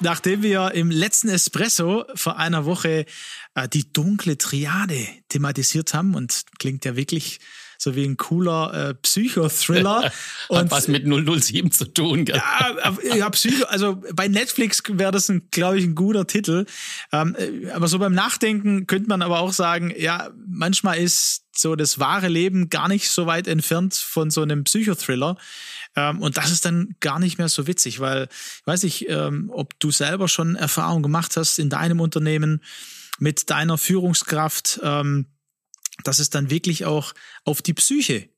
Nachdem wir im letzten Espresso vor einer Woche äh, die dunkle Triade thematisiert haben und klingt ja wirklich so wie ein cooler äh, Psychothriller. Hat und, was mit 007 zu tun. Gell? Ja, ja, Psycho, also bei Netflix wäre das, glaube ich, ein guter Titel. Ähm, äh, aber so beim Nachdenken könnte man aber auch sagen, ja, manchmal ist so das wahre Leben gar nicht so weit entfernt von so einem Psychothriller. Ähm, und das ist dann gar nicht mehr so witzig, weil ich weiß nicht, ähm, ob du selber schon Erfahrung gemacht hast in deinem Unternehmen mit deiner Führungskraft. Ähm, dass es dann wirklich auch auf die Psyche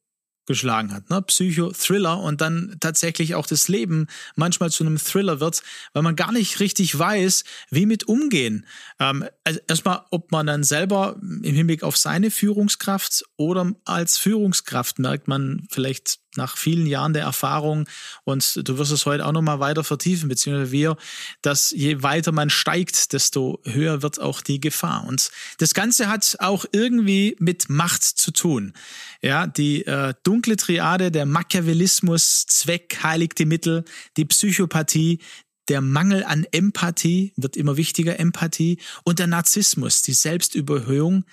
geschlagen hat, ne? Psycho-Thriller und dann tatsächlich auch das Leben manchmal zu einem Thriller wird, weil man gar nicht richtig weiß, wie mit umgehen. Ähm, also erstmal, ob man dann selber im Hinblick auf seine Führungskraft oder als Führungskraft merkt man vielleicht nach vielen Jahren der Erfahrung und du wirst es heute auch nochmal weiter vertiefen, beziehungsweise wir, dass je weiter man steigt, desto höher wird auch die Gefahr. Und das Ganze hat auch irgendwie mit Macht zu tun. Ja, die äh, dunkle Triade, der Machiavellismus, Zweck heiligt die Mittel, die Psychopathie, der Mangel an Empathie wird immer wichtiger, Empathie und der Narzissmus, die Selbstüberhöhung.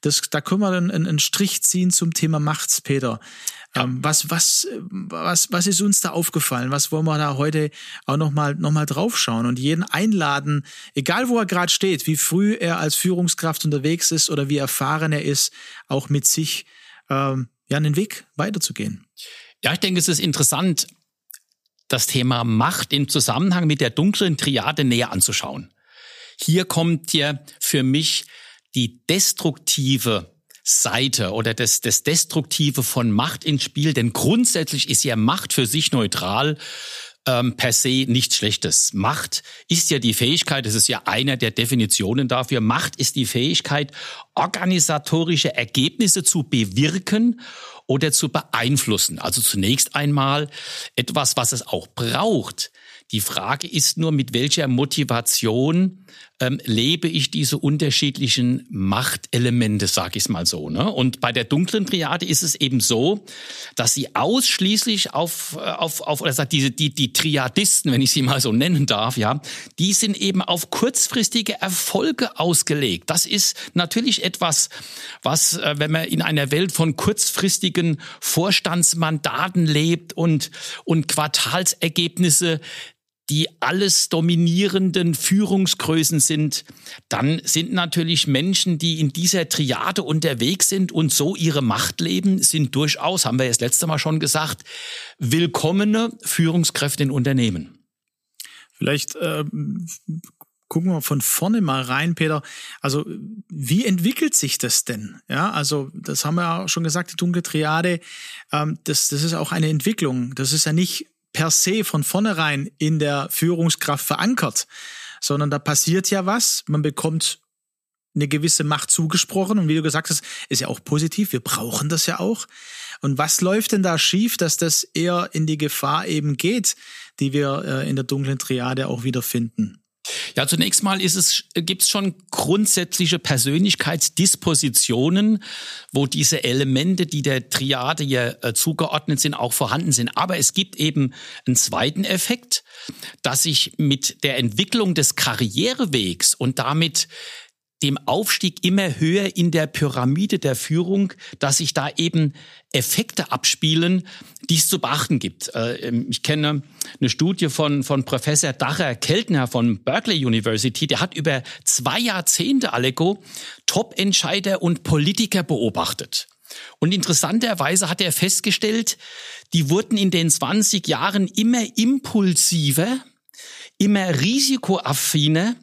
Das, da können wir dann einen Strich ziehen zum Thema Macht, Peter. Ja. Ähm, was, was, was, was ist uns da aufgefallen? Was wollen wir da heute auch nochmal noch mal draufschauen und jeden einladen, egal wo er gerade steht, wie früh er als Führungskraft unterwegs ist oder wie erfahren er ist, auch mit sich ähm, ja einen Weg weiterzugehen. Ja, ich denke, es ist interessant, das Thema Macht im Zusammenhang mit der dunklen Triade näher anzuschauen. Hier kommt ja für mich die destruktive Seite oder das, das Destruktive von Macht ins Spiel, denn grundsätzlich ist ja Macht für sich neutral ähm, per se nichts Schlechtes. Macht ist ja die Fähigkeit, das ist ja einer der Definitionen dafür, Macht ist die Fähigkeit, organisatorische Ergebnisse zu bewirken oder zu beeinflussen. Also zunächst einmal etwas, was es auch braucht, die Frage ist nur, mit welcher Motivation ähm, lebe ich diese unterschiedlichen Machtelemente, sage ich es mal so. Ne? Und bei der dunklen Triade ist es eben so, dass sie ausschließlich auf, äh, auf, auf oder sagt diese die die Triadisten, wenn ich sie mal so nennen darf, ja, die sind eben auf kurzfristige Erfolge ausgelegt. Das ist natürlich etwas, was, äh, wenn man in einer Welt von kurzfristigen Vorstandsmandaten lebt und und Quartalsergebnisse die alles dominierenden Führungsgrößen sind, dann sind natürlich Menschen, die in dieser Triade unterwegs sind und so ihre Macht leben, sind durchaus, haben wir ja das letzte Mal schon gesagt, willkommene Führungskräfte in Unternehmen. Vielleicht äh, gucken wir von vorne mal rein, Peter. Also wie entwickelt sich das denn? Ja, also das haben wir ja schon gesagt, die dunkle Triade. Ähm, das, das ist auch eine Entwicklung. Das ist ja nicht per se von vornherein in der Führungskraft verankert, sondern da passiert ja was. Man bekommt eine gewisse Macht zugesprochen und wie du gesagt hast, ist ja auch positiv. Wir brauchen das ja auch. Und was läuft denn da schief, dass das eher in die Gefahr eben geht, die wir äh, in der dunklen Triade auch wiederfinden? Ja, zunächst mal ist es, gibt es schon grundsätzliche Persönlichkeitsdispositionen, wo diese Elemente, die der Triade ja äh, zugeordnet sind, auch vorhanden sind. Aber es gibt eben einen zweiten Effekt, dass sich mit der Entwicklung des Karrierewegs und damit dem Aufstieg immer höher in der Pyramide der Führung, dass sich da eben Effekte abspielen, die es zu beachten gibt. Äh, ähm, ich kenne eine Studie von, von Professor Dacher Keltner von Berkeley University, der hat über zwei Jahrzehnte, Aleko, Top-Entscheider und Politiker beobachtet. Und interessanterweise hat er festgestellt, die wurden in den 20 Jahren immer impulsiver, immer risikoaffiner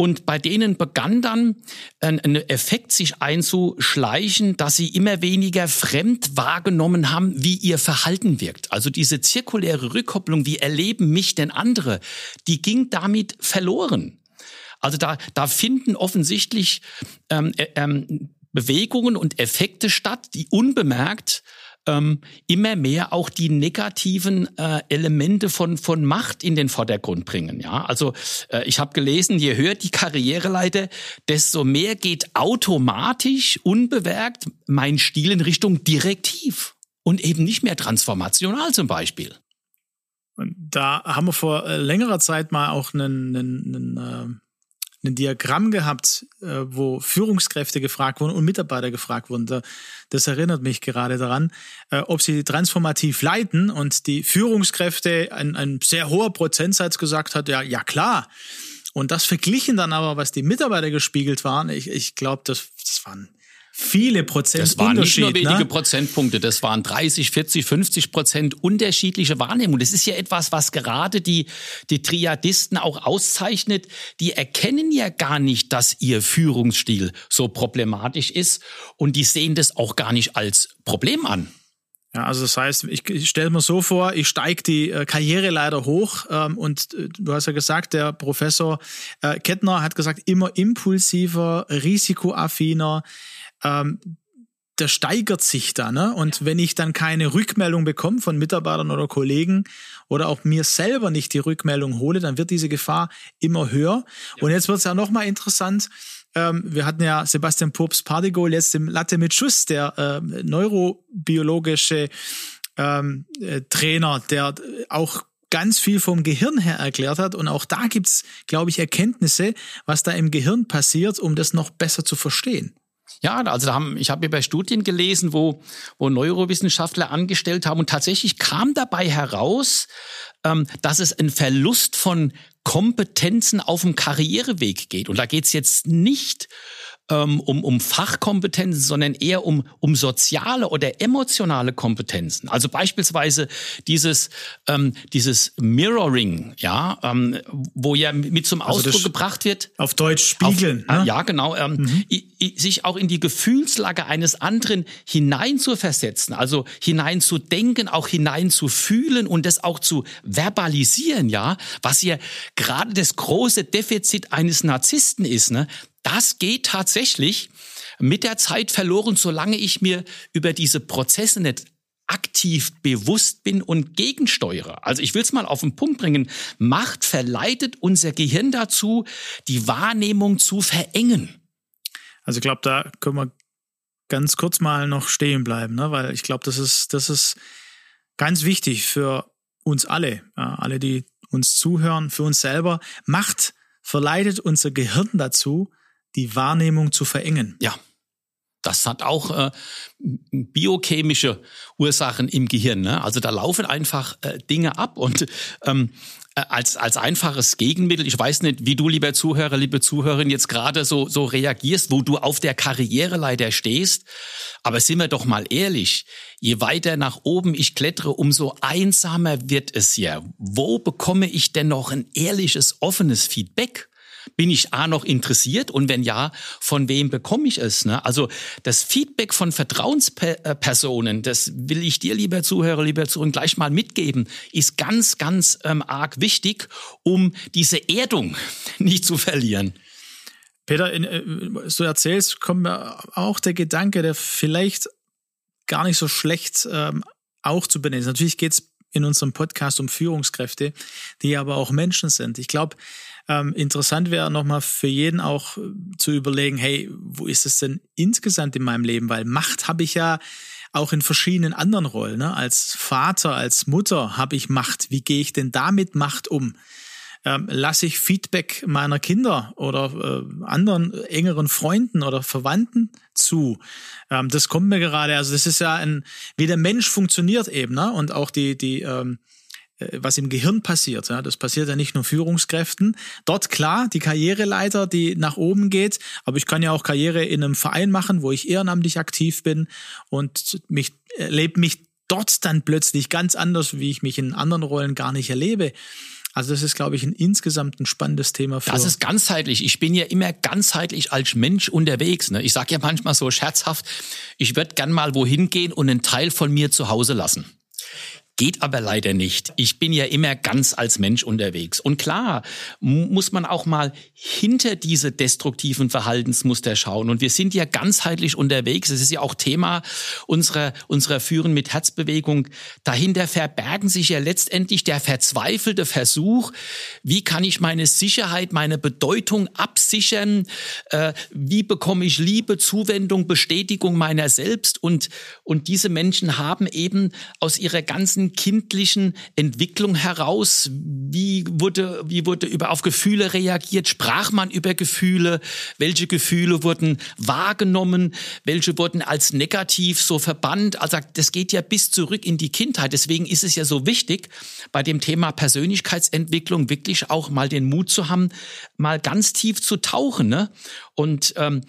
Und bei denen begann dann ein, Effekt sich einzuschleichen, dass sie immer weniger fremd wahrgenommen haben, wie ihr Verhalten wirkt. Also diese zirkuläre Rückkopplung, wie erleben mich denn andere, die ging damit verloren. Also da, da finden offensichtlich ähm, äh, ähm, Bewegungen und Effekte statt, die unbemerkt ähm, immer mehr auch die negativen äh, Elemente von von Macht in den Vordergrund bringen. Ja, also äh, ich habe gelesen, je höher die Karriereleiter, desto mehr geht automatisch unbewerkt mein Stil in Richtung Direktiv und eben nicht mehr transformational zum Beispiel. Da haben wir vor äh, längerer Zeit mal auch einen, einen, einen äh, ein Diagramm gehabt, äh, wo Führungskräfte gefragt wurden und Mitarbeiter gefragt wurden. Das erinnert mich gerade daran, äh, ob sie transformativ leiten und die Führungskräfte ein, ein sehr hoher Prozentsatz gesagt hat, ja, ja klar. Und das verglichen dann aber, was die Mitarbeiter gespiegelt waren, ich, ich glaube, das, das waren viele Prozent Das waren nicht nur wenige ne? Prozentpunkte, das waren 30, 40, 50 Prozent unterschiedliche Wahrnehmung. Das ist ja etwas, was gerade die, die Triadisten auch auszeichnet. Die erkennen ja gar nicht, dass ihr Führungsstil so problematisch ist und die sehen das auch gar nicht als Problem an. Ja, also das heißt, ich, ich stelle mir so vor, ich steige die äh, Karriere leider hoch ähm, und äh, du hast ja gesagt, der Professor äh, Kettner hat gesagt, immer impulsiver, risikoaffiner, ähm, der steigert sich da. Ne? Und wenn ich dann keine Rückmeldung bekomme von Mitarbeitern oder Kollegen oder auch mir selber nicht die Rückmeldung hole, dann wird diese Gefahr immer höher. Ja. Und jetzt wird es ja nochmal interessant. Ähm, wir hatten ja Sebastian Purps Pardigol jetzt im Latte mit Schuss, der äh, neurobiologische ähm, äh, Trainer, der auch ganz viel vom Gehirn her erklärt hat. Und auch da gibt's, glaube ich, Erkenntnisse, was da im Gehirn passiert, um das noch besser zu verstehen. Ja, also da haben, ich habe über Studien gelesen, wo, wo Neurowissenschaftler angestellt haben und tatsächlich kam dabei heraus, ähm, dass es ein Verlust von Kompetenzen auf dem Karriereweg geht. Und da geht es jetzt nicht ähm, um, um Fachkompetenzen, sondern eher um, um soziale oder emotionale Kompetenzen. Also beispielsweise dieses, ähm, dieses Mirroring, ja, ähm, wo ja mit zum also Ausdruck gebracht wird. Auf Deutsch spiegeln. Auf, ne? Ja, genau. Ähm, mhm. sich auch in die Gefühlslage eines anderen hinein zu versetzen, also hinein zu denken, auch hinein zu fühlen und das auch zu verbalisieren, ja, was ja gerade das große Defizit eines Narzissten ist, ne? Das geht tatsächlich mit der Zeit verloren, solange ich mir über diese Prozesse nicht aktiv bewusst bin und gegensteuere. Also ich will es mal auf den Punkt bringen. Macht verleitet unser Gehirn dazu, die Wahrnehmung zu verengen. Also ich glaube, da können wir ganz kurz mal noch stehen bleiben, ne? weil ich glaube, das ist, das ist ganz wichtig für uns alle, ja, alle, die uns zuhören, für uns selber. Macht verleitet unser Gehirn dazu, die Wahrnehmung zu verengen. Ja. Das hat auch äh, biochemische Ursachen im Gehirn. Ne? Also da laufen einfach äh, Dinge ab und ähm, äh, als, als einfaches Gegenmittel, ich weiß nicht, wie du, lieber Zuhörer, liebe Zuhörerin, jetzt gerade so, so reagierst, wo du auf der Karriereleiter stehst. Aber sind wir doch mal ehrlich, je weiter nach oben ich klettere, umso einsamer wird es ja. Wo bekomme ich denn noch ein ehrliches, offenes Feedback? Bin ich A noch interessiert und wenn ja, von wem bekomme ich es? Ne? Also das Feedback von Vertrauenspersonen, das will ich dir, lieber Zuhörer, lieber Zuhörer, gleich mal mitgeben, ist ganz, ganz ähm, arg wichtig, um diese Erdung nicht zu verlieren. Peter, in, äh, so erzählst, kommt mir auch der Gedanke, der vielleicht gar nicht so schlecht ähm, auch zu benennen ist. Natürlich geht es in unserem Podcast um Führungskräfte, die aber auch Menschen sind. Ich glaube, ähm, interessant wäre nochmal für jeden auch äh, zu überlegen, hey, wo ist es denn insgesamt in meinem Leben? Weil Macht habe ich ja auch in verschiedenen anderen Rollen. Ne? Als Vater, als Mutter habe ich Macht. Wie gehe ich denn damit Macht um? Ähm, lasse ich Feedback meiner Kinder oder äh, anderen engeren Freunden oder Verwandten zu. Ähm, das kommt mir gerade, also das ist ja ein, wie der Mensch funktioniert eben, ne? Und auch die, die, ähm, äh, was im Gehirn passiert. Ja, das passiert ja nicht nur Führungskräften. Dort klar, die Karriereleiter, die nach oben geht, aber ich kann ja auch Karriere in einem Verein machen, wo ich ehrenamtlich aktiv bin und mich erlebe mich dort dann plötzlich ganz anders, wie ich mich in anderen Rollen gar nicht erlebe. Also das ist, glaube ich, ein insgesamt ein spannendes Thema. Für das ist ganzheitlich. Ich bin ja immer ganzheitlich als Mensch unterwegs. Ne? Ich sage ja manchmal so scherzhaft, ich würde gern mal wohin gehen und einen Teil von mir zu Hause lassen. Geht aber leider nicht. Ich bin ja immer ganz als Mensch unterwegs. Und klar, muss man auch mal hinter diese destruktiven Verhaltensmuster schauen. Und wir sind ja ganzheitlich unterwegs. Es ist ja auch Thema unserer, unserer Führen mit Herzbewegung. Dahinter verbergen sich ja letztendlich der verzweifelte Versuch, wie kann ich meine Sicherheit, meine Bedeutung absichern? Äh, wie bekomme ich Liebe, Zuwendung, Bestätigung meiner selbst? Und, und diese Menschen haben eben aus ihrer ganzen kindlichen Entwicklung heraus? Wie wurde, wie wurde über, auf Gefühle reagiert? Sprach man über Gefühle? Welche Gefühle wurden wahrgenommen? Welche wurden als negativ so verbannt? Also das geht ja bis zurück in die Kindheit. Deswegen ist es ja so wichtig, bei dem Thema Persönlichkeitsentwicklung wirklich auch mal den Mut zu haben, mal ganz tief zu tauchen. Ne? Und ähm,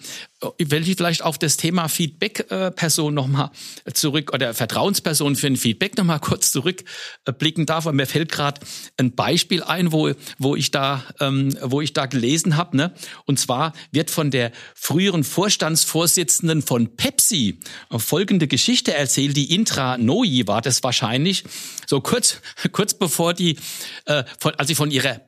will ich vielleicht auf das Thema Feedback-Person nochmal zurück oder Vertrauensperson für ein Feedback nochmal kurz zurückblicken darf. Und mir fällt gerade ein Beispiel ein, wo, wo ich da, ähm, wo ich da gelesen habe. Ne? Und zwar wird von der früheren Vorstandsvorsitzenden von Pepsi folgende Geschichte erzählt. Die Intra Noi war das wahrscheinlich. So kurz, kurz bevor die, äh, von, als sie von ihrer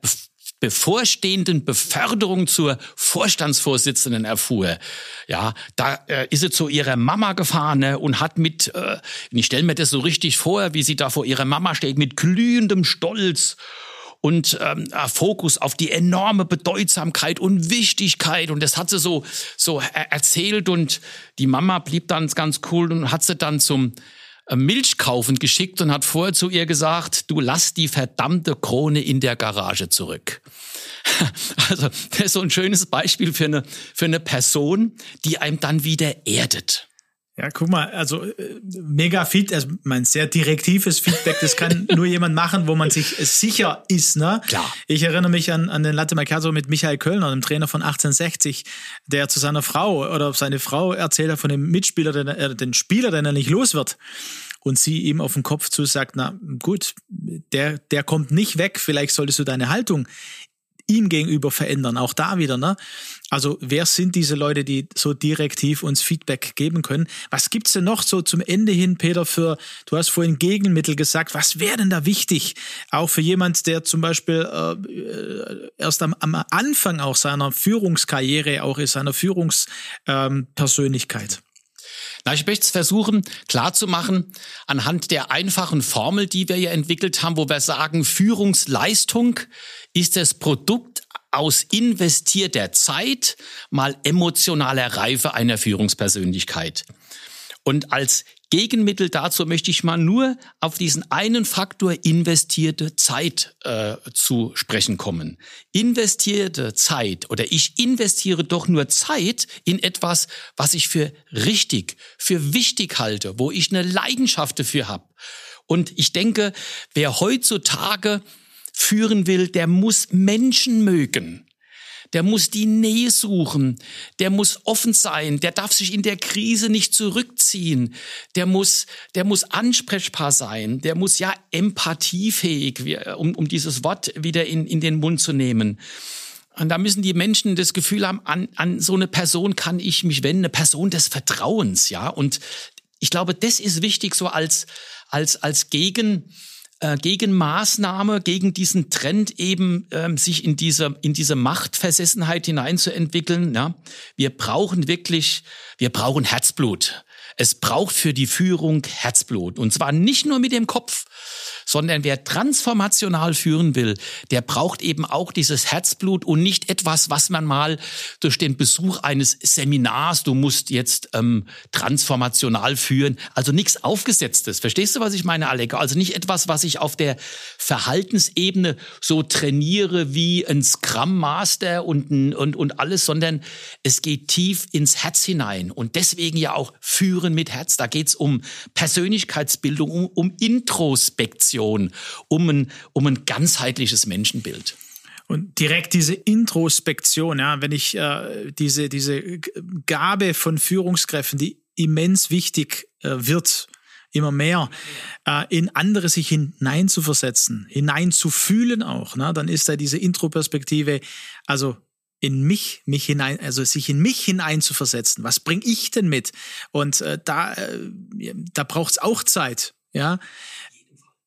bevorstehenden Beförderung zur Vorstandsvorsitzenden erfuhr. Ja, da äh, ist sie zu ihrer Mama gefahren ne, und hat mit, äh, ich stelle mir das so richtig vor, wie sie da vor ihrer Mama steht, mit glühendem Stolz und ähm, Fokus auf die enorme Bedeutsamkeit und Wichtigkeit und das hat sie so so erzählt und die Mama blieb dann ganz cool und hat sie dann zum äh, Milch kaufen geschickt und hat vorher zu ihr gesagt, du lass die verdammte Krone in der Garage zurück. Also das ist so ein schönes Beispiel für eine, für eine Person, die einem dann wieder erdet. Ja, guck mal, also äh, mega fit, also mein sehr direktives Feedback, das kann nur jemand machen, wo man sich sicher ist, ne? Klar. Ich erinnere mich an, an den Latte Macchiato mit Michael Kölner, dem Trainer von 1860, der zu seiner Frau oder seine Frau erzählt hat von dem Mitspieler, den, äh, den Spieler, den er nicht los wird. Und sie ihm auf den Kopf zu sagt, na gut, der, der kommt nicht weg, vielleicht solltest du deine Haltung ihm gegenüber verändern. Auch da wieder, ne? Also wer sind diese Leute, die so direktiv uns Feedback geben können? Was gibt's denn noch so zum Ende hin, Peter, für, du hast vorhin Gegenmittel gesagt, was wäre denn da wichtig? Auch für jemand, der zum Beispiel äh, erst am, am Anfang auch seiner Führungskarriere auch ist, seiner Führungspersönlichkeit. Ähm, na, ich möchte es versuchen klarzumachen anhand der einfachen Formel, die wir ja entwickelt haben, wo wir sagen, Führungsleistung ist das Produkt aus investierter Zeit mal emotionaler Reife einer Führungspersönlichkeit. Und als Gegenmittel dazu möchte ich mal nur auf diesen einen Faktor investierte Zeit äh, zu sprechen kommen. Investierte Zeit oder ich investiere doch nur Zeit in etwas, was ich für richtig, für wichtig halte, wo ich eine Leidenschaft dafür habe. Und ich denke, wer heutzutage führen will, der muss Menschen mögen. Der muss die Nähe suchen. Der muss offen sein. Der darf sich in der Krise nicht zurückziehen. Der muss, der muss ansprechbar sein. Der muss ja empathiefähig, um, um dieses Wort wieder in, in den Mund zu nehmen. Und da müssen die Menschen das Gefühl haben, an, an so eine Person kann ich mich wenden, eine Person des Vertrauens, ja. Und ich glaube, das ist wichtig so als, als, als Gegen, äh, Gegenmaßnahme gegen diesen Trend eben ähm, sich in diese in diese Machtversessenheit hineinzuentwickeln. Ja, wir brauchen wirklich, wir brauchen Herzblut. Es braucht für die Führung Herzblut und zwar nicht nur mit dem Kopf, sondern wer transformational führen will, der braucht eben auch dieses Herzblut und nicht etwas, was man mal durch den Besuch eines Seminars, du musst jetzt ähm, transformational führen, also nichts Aufgesetztes. Verstehst du, was ich meine, Alec? Also nicht etwas, was ich auf der Verhaltensebene so trainiere wie ein Scrum Master und, und, und alles, sondern es geht tief ins Herz hinein und deswegen ja auch Führen mit Herz. Da geht's um Persönlichkeitsbildung, um, um Introspektion. Um ein, um ein ganzheitliches Menschenbild. Und direkt diese Introspektion, ja, wenn ich äh, diese, diese Gabe von Führungskräften, die immens wichtig äh, wird immer mehr äh, in andere sich hineinzuversetzen, hineinzufühlen auch. Ne? Dann ist da diese Intro-Perspektive, also in mich, mich hinein, also sich in mich hineinzuversetzen. Was bringe ich denn mit? Und äh, da, äh, da braucht's auch Zeit, ja.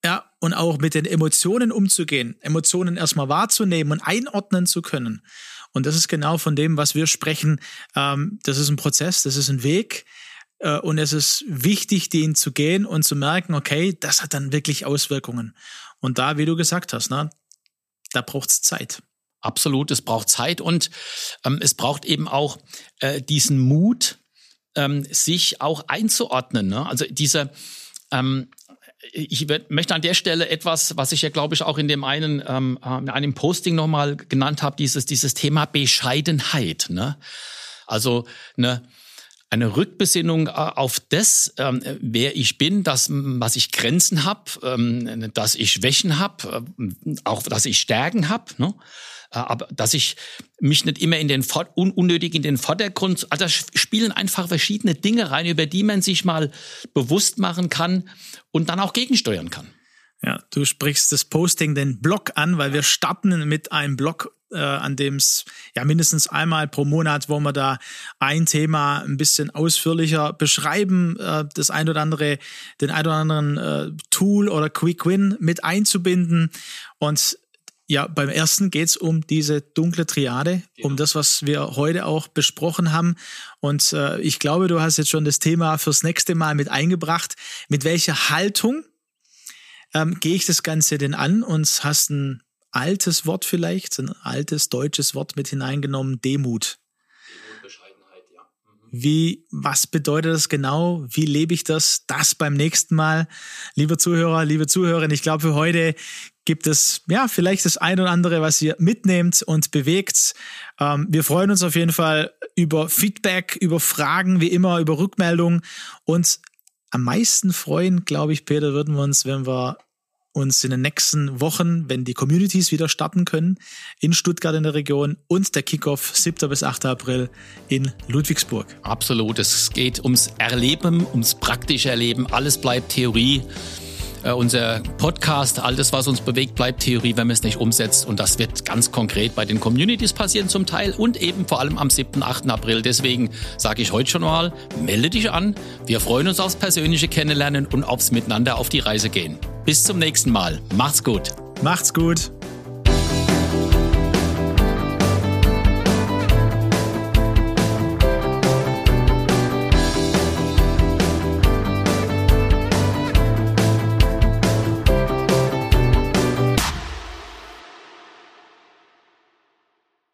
Ja, und auch mit den Emotionen umzugehen, Emotionen erstmal wahrzunehmen und einordnen zu können. Und das ist genau von dem, was wir sprechen. Ähm, das ist ein Prozess, das ist ein Weg. Äh, und es ist wichtig, den zu gehen und zu merken, okay, das hat dann wirklich Auswirkungen. Und da, wie du gesagt hast, ne, da braucht's Zeit. Absolut, es braucht Zeit und ähm, es braucht eben auch äh, diesen Mut, ähm, sich auch einzuordnen. Ne? Also diese, ähm, ich möchte an der Stelle etwas, was ich ja glaube ich auch in dem einen, ähm, äh, in einem Posting nochmal genannt habe, dieses, dieses Thema Bescheidenheit. Ne? Also ne, eine Rückbesinnung äh, auf das, ähm, wer ich bin, das, was ich Grenzen habe, ähm, dass ich Schwächen habe, äh, auch dass ich Stärken habe. Ne? Äh, aber dass ich mich nicht immer in den un unnötig in den Vordergrund, also da spielen einfach verschiedene Dinge rein, über die man sich mal bewusst machen kann und dann auch gegensteuern kann. Ja, du sprichst das Posting, den Blog an, weil wir starten mit einem Blog, äh, an dem es ja mindestens einmal pro Monat, wo wir da ein Thema ein bisschen ausführlicher beschreiben, äh, das ein oder andere, den ein oder anderen äh, Tool oder Quick Win mit einzubinden. Und ja, beim ersten geht's um diese dunkle Triade, ja. um das, was wir heute auch besprochen haben. Und äh, ich glaube, du hast jetzt schon das Thema fürs nächste Mal mit eingebracht. Mit welcher Haltung ähm, gehe ich das Ganze denn an und hast ein altes Wort vielleicht, ein altes deutsches Wort mit hineingenommen, Demut. Wie, was bedeutet das genau? Wie lebe ich das? Das beim nächsten Mal. Liebe Zuhörer, liebe Zuhörerinnen, ich glaube, für heute gibt es ja vielleicht das ein oder andere, was ihr mitnehmt und bewegt. Ähm, wir freuen uns auf jeden Fall über Feedback, über Fragen, wie immer, über Rückmeldungen. Und am meisten freuen, glaube ich, Peter, würden wir uns, wenn wir uns in den nächsten Wochen, wenn die Communities wieder starten können, in Stuttgart in der Region und der Kickoff 7. bis 8. April in Ludwigsburg. Absolut. Es geht ums Erleben, ums praktische Erleben. Alles bleibt Theorie. Uh, unser Podcast, alles, was uns bewegt, bleibt Theorie, wenn man es nicht umsetzt. Und das wird ganz konkret bei den Communities passieren zum Teil und eben vor allem am 7., 8. April. Deswegen sage ich heute schon mal, melde dich an. Wir freuen uns aufs persönliche Kennenlernen und aufs Miteinander auf die Reise gehen. Bis zum nächsten Mal. Macht's gut. Macht's gut.